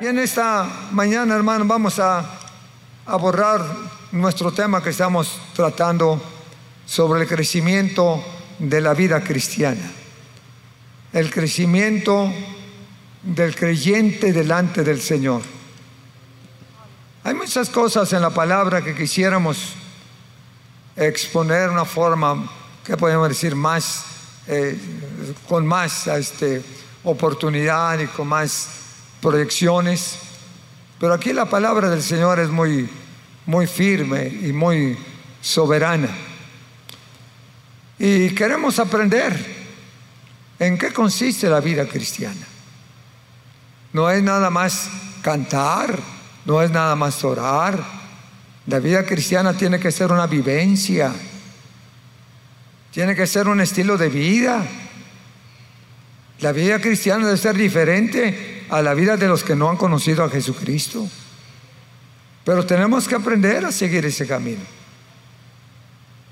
Y en esta mañana, hermano, vamos a abordar nuestro tema que estamos tratando sobre el crecimiento de la vida cristiana. El crecimiento del creyente delante del Señor. Hay muchas cosas en la palabra que quisiéramos exponer de una forma, que podemos decir, más, eh, con más este, oportunidad y con más proyecciones, pero aquí la palabra del Señor es muy, muy firme y muy soberana. Y queremos aprender en qué consiste la vida cristiana. No es nada más cantar, no es nada más orar. La vida cristiana tiene que ser una vivencia, tiene que ser un estilo de vida. La vida cristiana debe ser diferente a la vida de los que no han conocido a Jesucristo. Pero tenemos que aprender a seguir ese camino.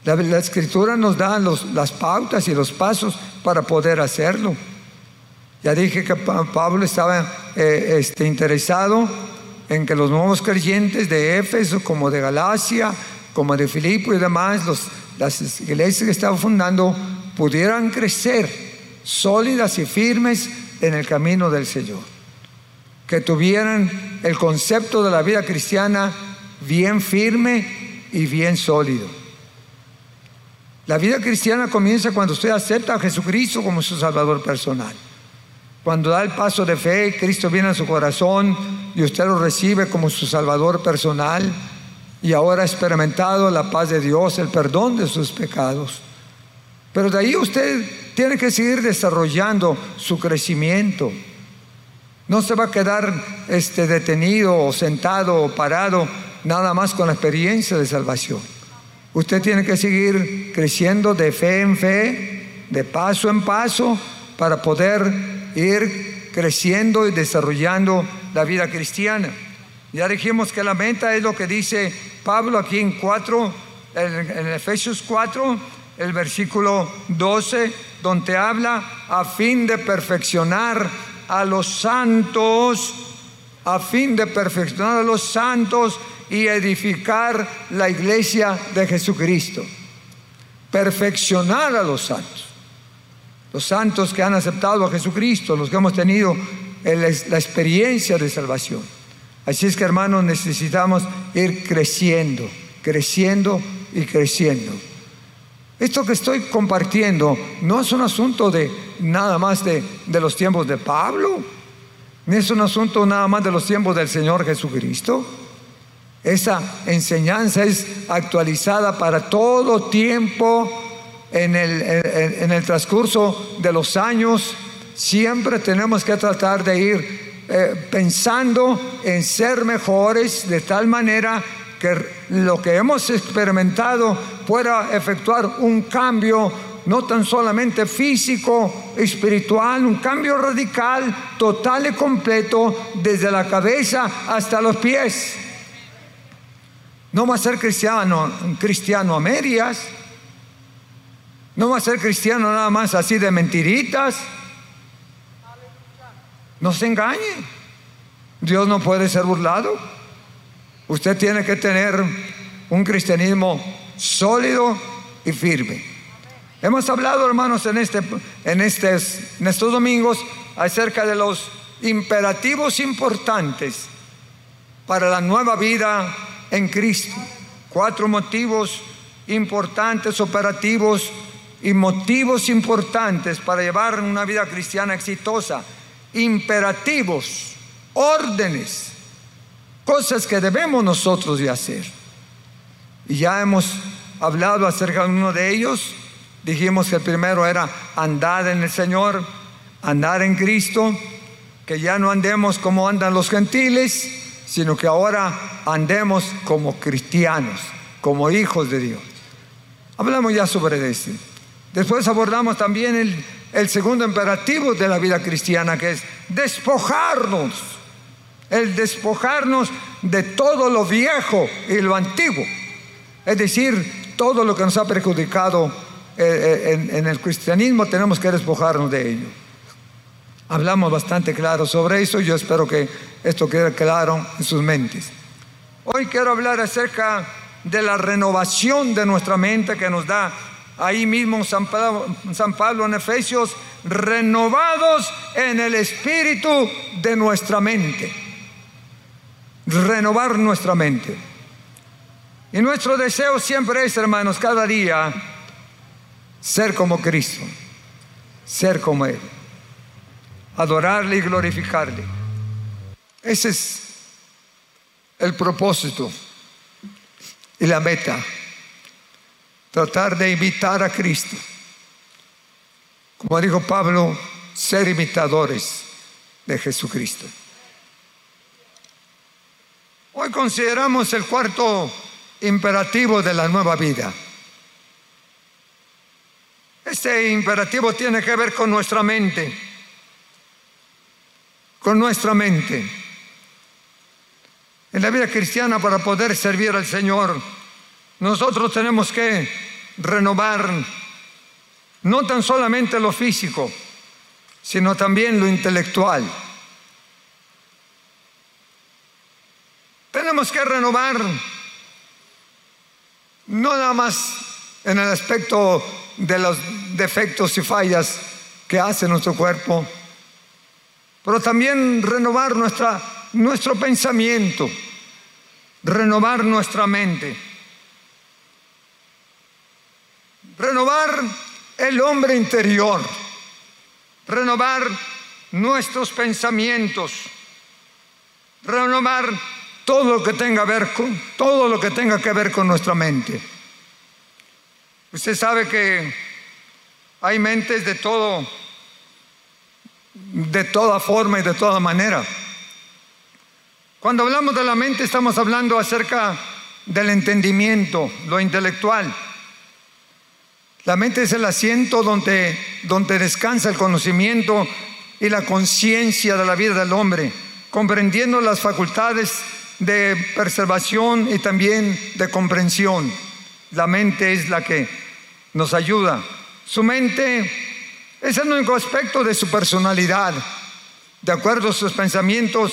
La, escritura nos da las pautas y los pasos para poder hacerlo. Ya dije que Pablo estaba eh, este, interesado en que los nuevos creyentes de Éfeso, como de Galacia, como de Filipo y demás, las iglesias que estaba fundando, pudieran crecer sólidas y firmes en el camino del Señor que tuvieran el concepto de la vida cristiana bien firme y bien sólido. La vida cristiana comienza cuando usted acepta a Jesucristo como su Salvador personal. Cuando da el paso de fe, Cristo viene a su corazón y usted lo recibe como su Salvador personal y ahora ha experimentado la paz de Dios, el perdón de sus pecados. Pero de ahí usted tiene que seguir desarrollando su crecimiento. No se va a quedar este, detenido o sentado o parado nada más con la experiencia de salvación. Usted tiene que seguir creciendo de fe en fe, de paso en paso, para poder ir creciendo y desarrollando la vida cristiana. Ya dijimos que la meta es lo que dice Pablo aquí en 4, en Efesios 4, el versículo 12, donde habla a fin de perfeccionar a los santos a fin de perfeccionar a los santos y edificar la iglesia de Jesucristo. Perfeccionar a los santos. Los santos que han aceptado a Jesucristo, los que hemos tenido la experiencia de salvación. Así es que hermanos necesitamos ir creciendo, creciendo y creciendo. Esto que estoy compartiendo no es un asunto de nada más de, los tiempos de Pablo, ni es un asunto nada más de los tiempos del Señor Jesucristo. Esa enseñanza es actualizada para todo tiempo en el, en, el transcurso de los años. Siempre tenemos que tratar de ir eh, pensando en ser mejores de tal manera que lo que hemos experimentado pueda efectuar un cambio no tan solamente físico, espiritual, un cambio radical, total y completo, desde la cabeza hasta los pies. No va a ser cristiano, cristiano a medias. No va a ser cristiano nada más así de mentiritas. No se engañe. Dios no puede ser burlado. Usted tiene que tener un cristianismo sólido y firme. Hemos hablado, hermanos, en, este, en, en estos domingos acerca de los imperativos importantes para la nueva vida en Cristo. Cuatro motivos importantes, operativos y motivos importantes para llevar una vida cristiana exitosa. Imperativos, órdenes, cosas que debemos nosotros de hacer. Y ya hemos hablado acerca de uno de ellos. Dijimos que el primero era andar en el Señor, andar en Cristo, que ya no andemos como andan los gentiles, sino que ahora andemos como cristianos, como hijos de Dios. Hablamos ya sobre esto. Después abordamos también el, el segundo imperativo de la vida cristiana, que es despojarnos, el despojarnos de todo lo viejo y lo antiguo, es decir, todo lo que nos ha perjudicado eh, eh, en, el cristianismo, tenemos que despojarnos de ello. Hablamos bastante claro sobre eso, yo espero que esto quede claro en sus mentes. Hoy quiero hablar acerca de la renovación de nuestra mente que nos da ahí mismo San Pablo en Efesios, renovados en el espíritu de nuestra mente. Renovar nuestra mente. Y nuestro deseo siempre es, hermanos, cada día ser como Cristo, ser como Él, adorarle y glorificarle. Ese es el propósito y la meta tratar de imitar a Cristo. Como dijo Pablo, ser imitadores de Jesucristo. Hoy consideramos el cuarto imperativo de la nueva vida. Este imperativo tiene que ver con nuestra mente, con nuestra mente. En la vida cristiana, para poder servir al Señor, nosotros tenemos que renovar no tan solamente lo físico, sino también lo intelectual. Tenemos que renovar no nada más en el aspecto de los defectos y fallas que hace nuestro cuerpo, pero también renovar nuestra, nuestro pensamiento, renovar nuestra mente. renovar el hombre interior, renovar nuestros pensamientos, renovar todo lo que tenga, ver con, todo lo que, tenga que ver con nuestra mente. Usted sabe que hay mentes de todo, de toda forma y de toda manera. Cuando hablamos de la mente estamos hablando acerca del entendimiento, lo intelectual. La mente es el asiento donde, donde descansa el conocimiento y la conciencia de la vida del hombre, comprendiendo las facultades de preservación y también de comprensión. La mente es la que nos ayuda. Su mente es el único aspecto de su personalidad. De acuerdo a sus pensamientos,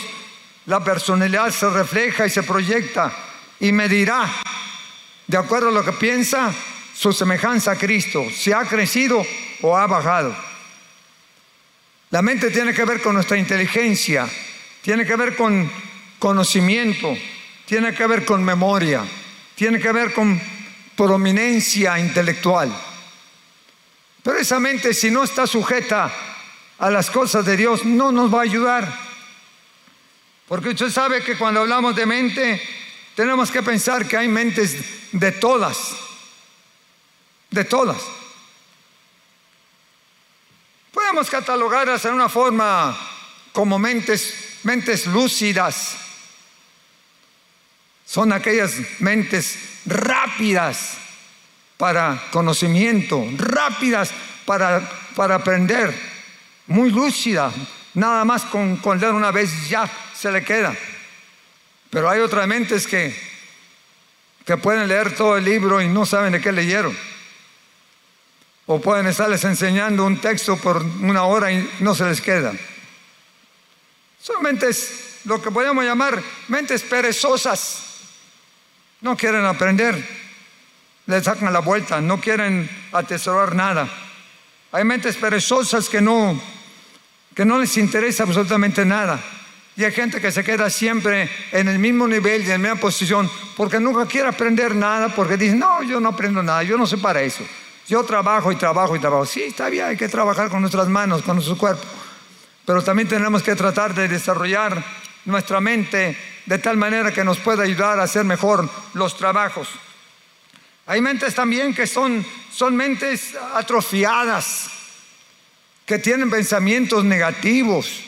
la personalidad se refleja y se proyecta y medirá. De acuerdo a lo que piensa, su semejanza a Cristo, si ha crecido o ha bajado. La mente tiene que ver con nuestra inteligencia, tiene que ver con conocimiento, tiene que ver con memoria, tiene que ver con prominencia intelectual. Pero esa mente, si no está sujeta a las cosas de Dios, no nos va a ayudar. Porque usted sabe que cuando hablamos de mente, tenemos que pensar que hay mentes de todas de todas. Podemos catalogarlas en una forma como mentes, mentes lúcidas. Son aquellas mentes rápidas para conocimiento, rápidas para, para aprender, muy lúcidas. Nada más con, con leer una vez ya se le queda. Pero hay otras mentes que, que pueden leer todo el libro y no saben de qué leyeron. O pueden estarles enseñando un texto por una hora y no se les queda. Son mentes, lo que podemos llamar mentes perezosas. No quieren aprender, les sacan la vuelta, no quieren atesorar nada. Hay mentes perezosas que no, que no les interesa absolutamente nada. Y hay gente que se queda siempre en el mismo nivel y en la misma posición porque nunca quiere aprender nada, porque dice, no, yo no aprendo nada, yo no sé para eso. Yo trabajo y trabajo y trabajo. Sí, está bien, hay que trabajar con nuestras manos, con nuestro cuerpo. Pero también tenemos que tratar de desarrollar nuestra mente de tal manera que nos pueda ayudar a hacer mejor los trabajos. Hay mentes también que son, son mentes atrofiadas, que tienen pensamientos negativos,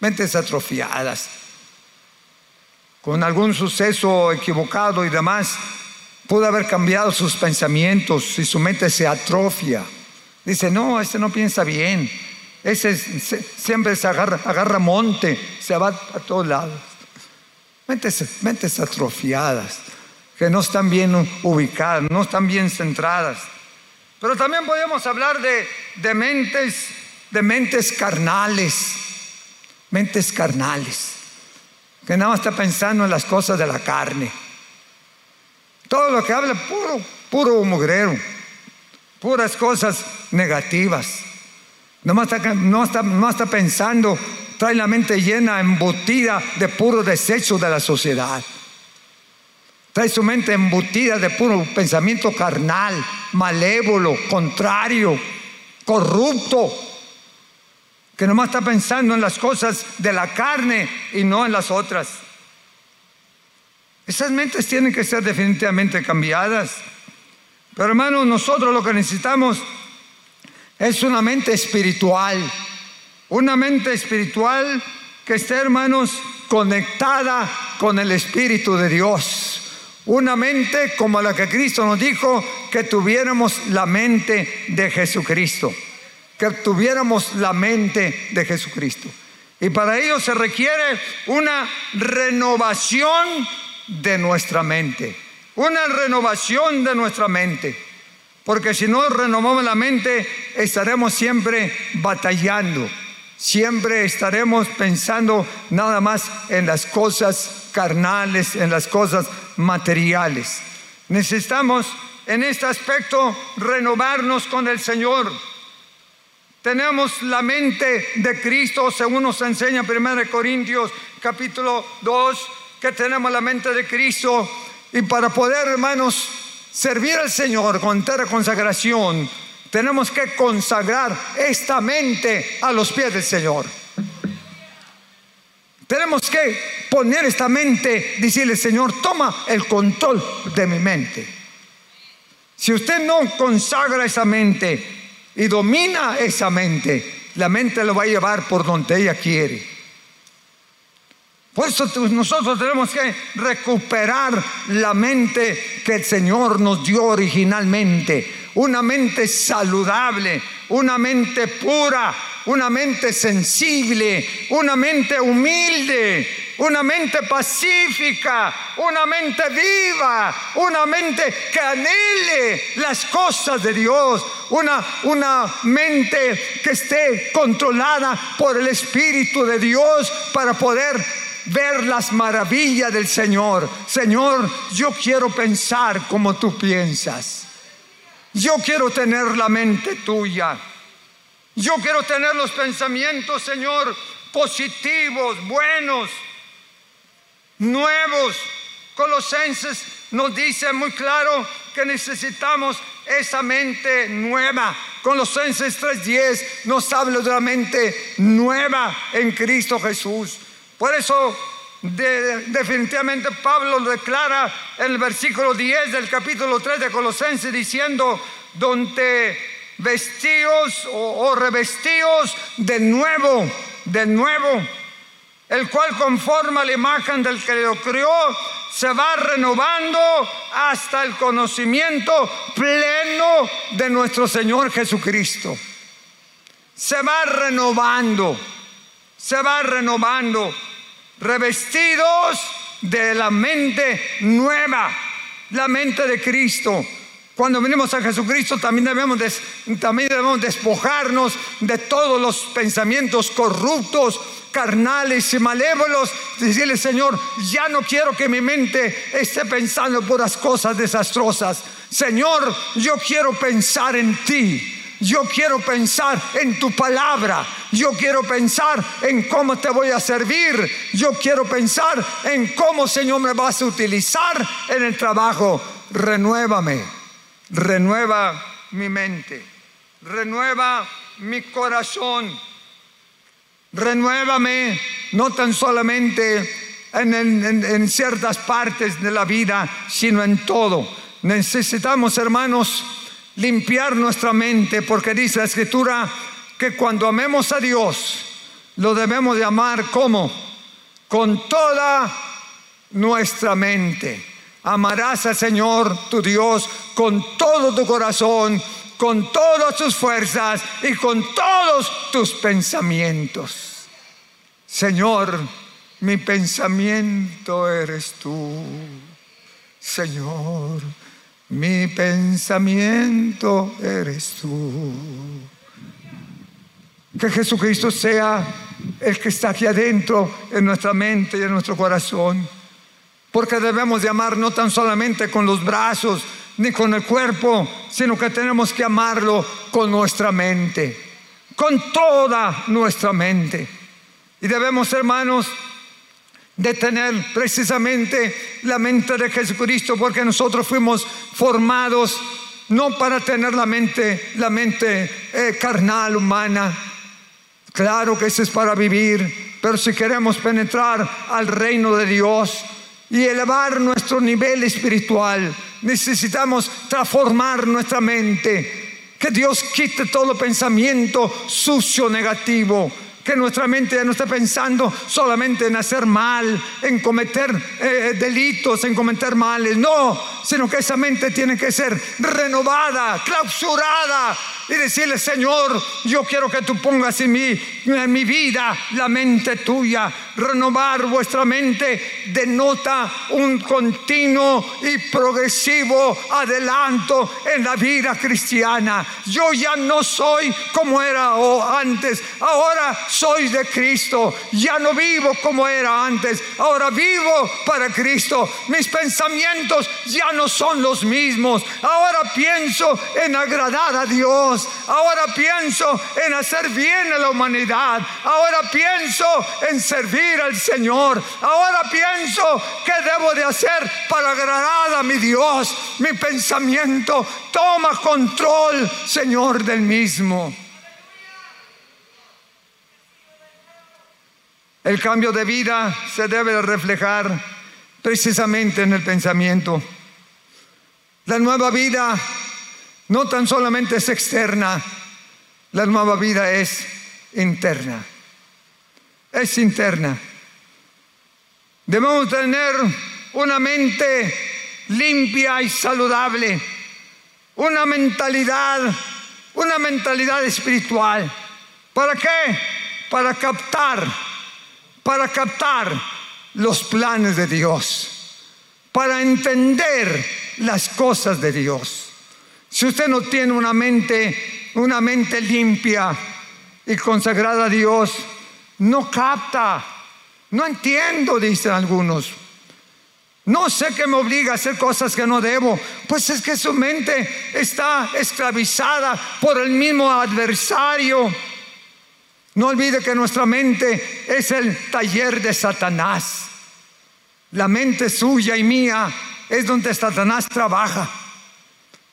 mentes atrofiadas. con algún suceso equivocado y demás, pudo haber cambiado sus pensamientos y su mente se atrofia. Dice, no, este no piensa bien, ese siempre se agarra monte, se va a todos lados. Mentes, mentes atrofiadas, que no están bien ubicadas, no están bien centradas. Pero también podemos hablar de, de mentes, de mentes carnales, mentes carnales, que nada más está pensando en las cosas de la carne. Todo lo que habla, puro, puro mugrero, puras cosas negativas. No está, no, está, no está pensando, trae la mente llena, embutida de puro desecho de la sociedad. Trae su mente embutida de puro pensamiento carnal, malévolo, contrario, corrupto, que nomás está pensando en las cosas de la carne y no en las otras. Esas mentes tienen que ser definitivamente cambiadas. Pero hermanos, nosotros lo que necesitamos es una mente espiritual. Una mente espiritual que esté, hermanos, conectada con el Espíritu de Dios. Una mente como la que Cristo nos dijo que tuviéramos la mente de Jesucristo. Que tuviéramos la mente de Jesucristo. Y para ello se requiere una renovación de nuestra mente. Una renovación de nuestra mente. Porque si no renovamos la mente, estaremos siempre batallando. Siempre estaremos pensando nada más en las cosas carnales, en las cosas materiales. Necesitamos en este aspecto renovarnos con el Señor. Tenemos la mente de Cristo, según nos enseña 1 Corintios capítulo 2, que tenemos la mente de Cristo. Y para poder, hermanos, servir al Señor con entera consagración, tenemos que consagrar esta mente a los pies del Señor. Tenemos que poner esta mente, decirle, Señor, toma el control de mi mente. Si usted no consagra esa mente y domina esa mente, la mente lo va a llevar por donde ella quiere. Por eso nosotros tenemos que recuperar la mente que el Señor nos dio originalmente. Una mente saludable, una mente pura, una mente sensible, una mente humilde, una mente pacífica, una mente viva, una mente que anhele las cosas de Dios, una, una mente que esté controlada por el Espíritu de Dios para poder ver las maravillas del Señor. Señor, yo quiero pensar como tú piensas. Yo quiero tener la mente tuya. Yo quiero tener los pensamientos, Señor, positivos, buenos, nuevos. Colosenses nos dice muy claro que necesitamos esa mente nueva. Colosenses 3:10 nos habla de la mente nueva en Cristo Jesús. Por eso definitivamente Pablo lo declara en el versículo 10 del capítulo 3 de Colosenses diciendo, donde vestíos o, o revestíos de nuevo, de nuevo, el cual conforma la imagen del que lo creó, se va renovando hasta el conocimiento pleno de nuestro Señor Jesucristo. Se va renovando, se va renovando revestidos de la mente nueva, la mente de Cristo. Cuando venimos a Jesucristo también debemos, también debemos despojarnos de todos los pensamientos corruptos, carnales y malévolos. Decirle, Señor, ya no quiero que mi mente esté pensando por las cosas desastrosas. Señor, yo quiero pensar en ti. Yo quiero pensar en tu palabra. Yo quiero pensar en cómo te voy a servir. Yo quiero pensar en cómo, Señor, me vas a utilizar en el trabajo. Renuévame. Renueva mi mente. Renueva mi corazón. Renuévame no tan solamente en, en ciertas partes de la vida, sino en todo. Necesitamos, hermanos, limpiar nuestra mente, porque dice la escritura que cuando amemos a Dios, lo debemos de amar como con toda nuestra mente. Amarás al Señor tu Dios con todo tu corazón, con todas tus fuerzas y con todos tus pensamientos. Señor, mi pensamiento eres tú. Señor, mi pensamiento eres tú. Que Jesucristo sea el que está aquí adentro en nuestra mente y en nuestro corazón. Porque debemos de amar no tan solamente con los brazos ni con el cuerpo, sino que tenemos que amarlo con nuestra mente, con toda nuestra mente. Y debemos, hermanos, de tener precisamente la mente de Jesucristo, porque nosotros fuimos formados no para tener la mente, la mente eh, carnal, humana. Claro que eso es para vivir, pero si queremos penetrar al reino de Dios y elevar nuestro nivel espiritual, necesitamos transformar nuestra mente. Que Dios quite todo pensamiento sucio, negativo que nuestra mente ya no esté pensando solamente en hacer mal, en cometer eh, delitos, en cometer males. No, sino que esa mente tiene que ser renovada, clausurada y decirle, Señor, yo quiero que tú pongas en mi, en mi vida la mente tuya. Renovar vuestra mente denota un continuo y progresivo adelanto en la vida cristiana. Yo ya no soy como era antes, ahora soy de Cristo. Ya no vivo como era antes, ahora vivo para Cristo. Mis pensamientos ya no son los mismos. Ahora pienso en agradar a Dios. Ahora pienso en hacer bien a la humanidad. Ahora pienso en servir al Señor. Ahora pienso qué debo de hacer para agradar a mi Dios. Mi pensamiento toma control, Señor, del mismo. El cambio de vida se debe reflejar precisamente en el pensamiento. La nueva vida no tan solamente es externa, la nueva vida es interna. Es interna. Debemos tener una mente limpia y saludable, una mentalidad, una mentalidad espiritual. ¿Para qué? Para captar, para captar los planes de Dios, para entender las cosas de Dios. Si usted no tiene una mente, una mente limpia y consagrada a Dios, no capta, no entiendo, dicen algunos. No sé qué me obliga a hacer cosas que no debo. Pues es que su mente está esclavizada por el mismo adversario. No olvide que nuestra mente es el taller de Satanás. La mente suya y mía es donde Satanás trabaja.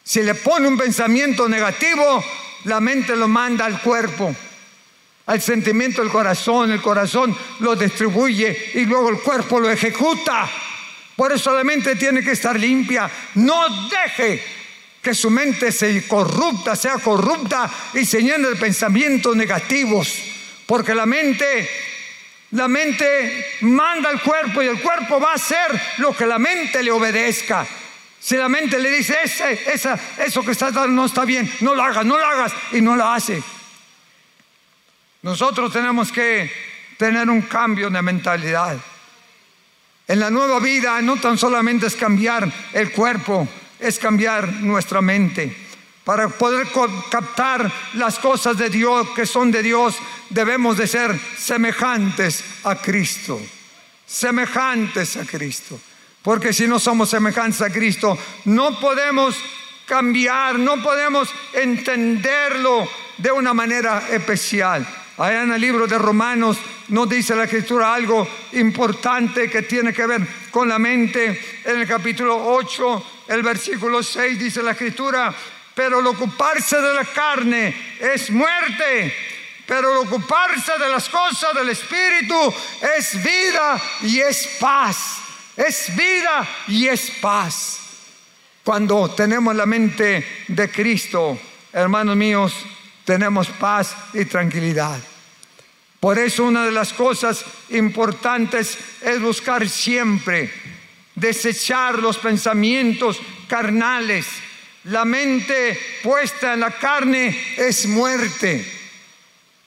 Si le pone un pensamiento negativo, la mente lo manda al cuerpo, al sentimiento del corazón, el corazón lo distribuye y luego el cuerpo lo ejecuta. Por eso la mente tiene que estar limpia. No deje que su mente se corrupta, sea corrupta y se llene de pensamientos negativos. Porque la mente la mente manda al cuerpo y el cuerpo va a hacer lo que la mente le obedezca. Si la mente le dice, eso que está dando no está bien, no lo hagas, no lo hagas, y no lo hace. Nosotros tenemos que tener un cambio de mentalidad. En la nueva vida no tan solamente es cambiar el cuerpo, es cambiar nuestra mente. Para poder captar las cosas de Dios que son de Dios, debemos de ser semejantes a Cristo. Semejantes a Cristo. Porque si no somos semejantes a Cristo, no podemos cambiar, no podemos entenderlo de una manera especial. Allá en el libro de Romanos nos dice la escritura algo importante que tiene que ver con la mente. En el capítulo 8, el versículo 6 dice la escritura, pero el ocuparse de la carne es muerte, pero el ocuparse de las cosas del Espíritu es vida y es paz. Es vida y es paz. Cuando tenemos la mente de Cristo, hermanos míos, tenemos paz y tranquilidad. Por eso una de las cosas importantes es buscar siempre desechar los pensamientos carnales. La mente puesta en la carne es muerte.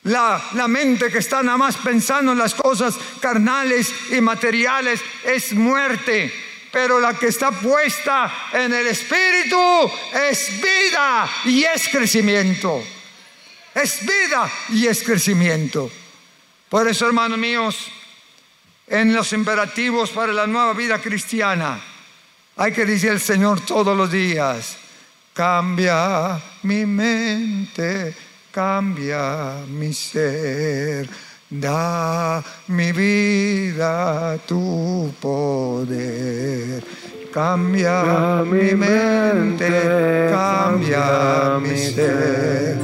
La, la, mente que está nada más pensando en las cosas carnales y materiales es muerte. Pero la que está puesta en el Espíritu es vida y es crecimiento. Es vida y es crecimiento. Por eso, hermanos míos, en los imperativos para la nueva vida cristiana, hay que decir al Señor todos los días, cambia mi mente, cambia mi ser, da mi vida tu poder. Cambia mi mente, cambia mi ser,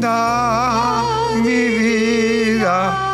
da mi vida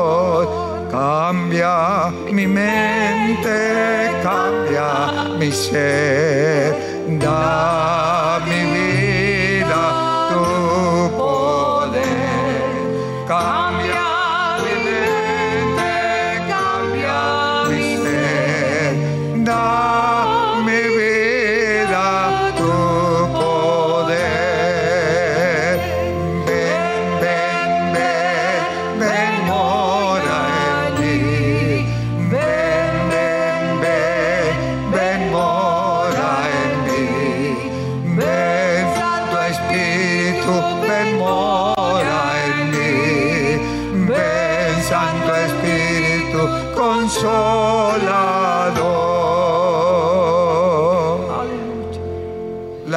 Cambia mi mente, cambia mi ser. Da mi vida tu poder. Cambia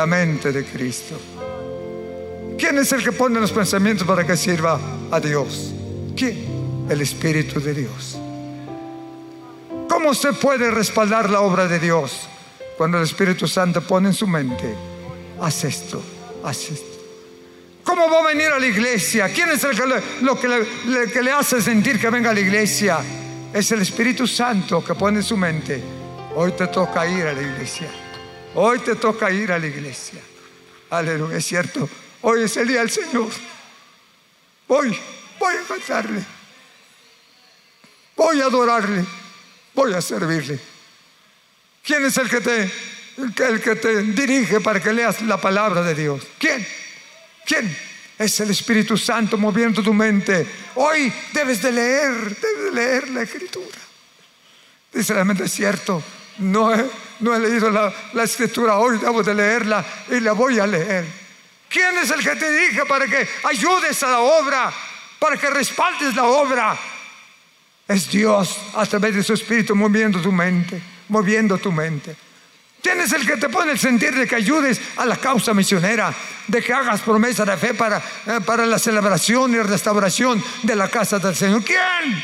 mente de Cristo. ¿Quién es el que pone los pensamientos para que sirva a Dios? ¿Quién? El Espíritu de Dios. ¿Cómo usted puede respaldar la obra de Dios cuando el Espíritu Santo pone en su mente? Haz esto, haz esto. ¿Cómo va a venir a la iglesia? ¿Quién es el que le, lo que le, que le hace sentir que venga a la iglesia? Es el Espíritu Santo que pone en su mente. Hoy te toca ir a la iglesia. Hoy te toca ir a la iglesia. Aleluya, es cierto. Hoy es el día del Señor. Voy, voy a cantarle. Voy a adorarle. Voy a servirle. ¿Quién es el que te, el que te dirige para que leas la palabra de Dios? ¿Quién? ¿Quién? Es el Espíritu Santo moviendo tu mente. Hoy debes de leer, debes de leer la escritura. Dice la mente, es cierto. No he, no he leído la, escritura hoy, debo de leerla y la voy a leer. ¿Quién es el que te dije para que ayudes a la obra, para que respaldes la obra? Es Dios a través de su espíritu moviendo tu mente, moviendo tu mente. ¿Quién es el que te pone el sentir de que ayudes a la causa misionera, de que hagas promesa de fe para, eh, para la celebración y restauración de la casa del Señor? ¿Quién?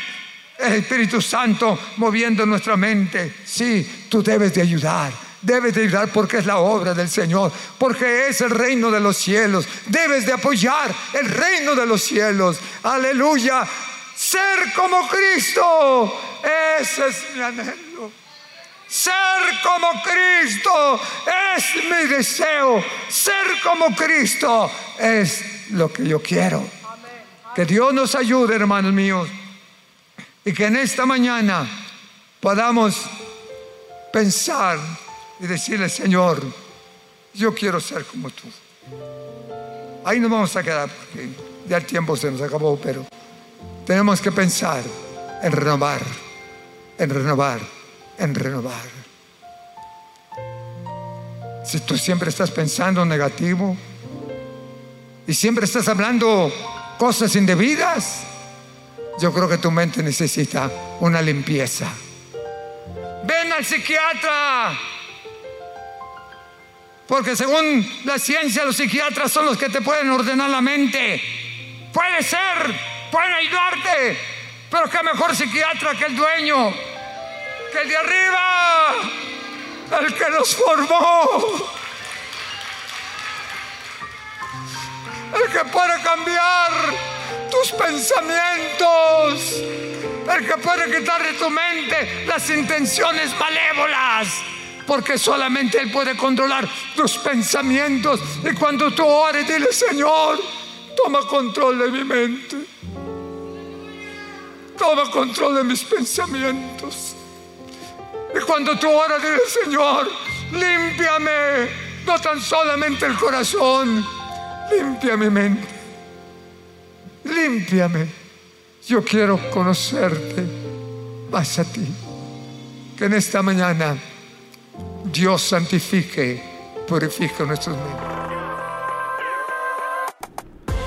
el Espíritu Santo moviendo nuestra mente. Sí, tú debes de ayudar. Debes de ayudar porque es la obra del Señor, porque es el reino de los cielos. Debes de apoyar el reino de los cielos. Aleluya. Ser como Cristo. Ese es mi anhelo. Ser como Cristo es mi deseo. Ser como Cristo es lo que yo quiero. Que Dios nos ayude, hermanos míos. Y que en esta mañana podamos pensar y decirle, Señor, yo quiero ser como tú. Ahí nos vamos a quedar porque ya el tiempo se nos acabó, pero tenemos que pensar en renovar, en renovar, en renovar. Si tú siempre estás pensando negativo y siempre estás hablando cosas indebidas, yo creo que tu mente necesita una limpieza. Ven al psiquiatra. Porque según la ciencia, los psiquiatras son los que te pueden ordenar la mente. Puede ser, pueden ayudarte. Pero qué mejor psiquiatra que el dueño, el de arriba. el que nos formó, el que puede cambiar tus pensamientos, el que puede quitar de tu mente las intenciones malévolas porque solamente Él puede controlar tus pensamientos. Y cuando tú ores, dile, Señor, toma control de mi mente. Toma control de mis pensamientos. Y cuando tú oras, dile, Señor, límpiame, no tan solamente el corazón, limpia mi mente. Límpiame. Yo quiero conocerte más a ti. Que en esta mañana Dios santifique, purifique nuestros miembros.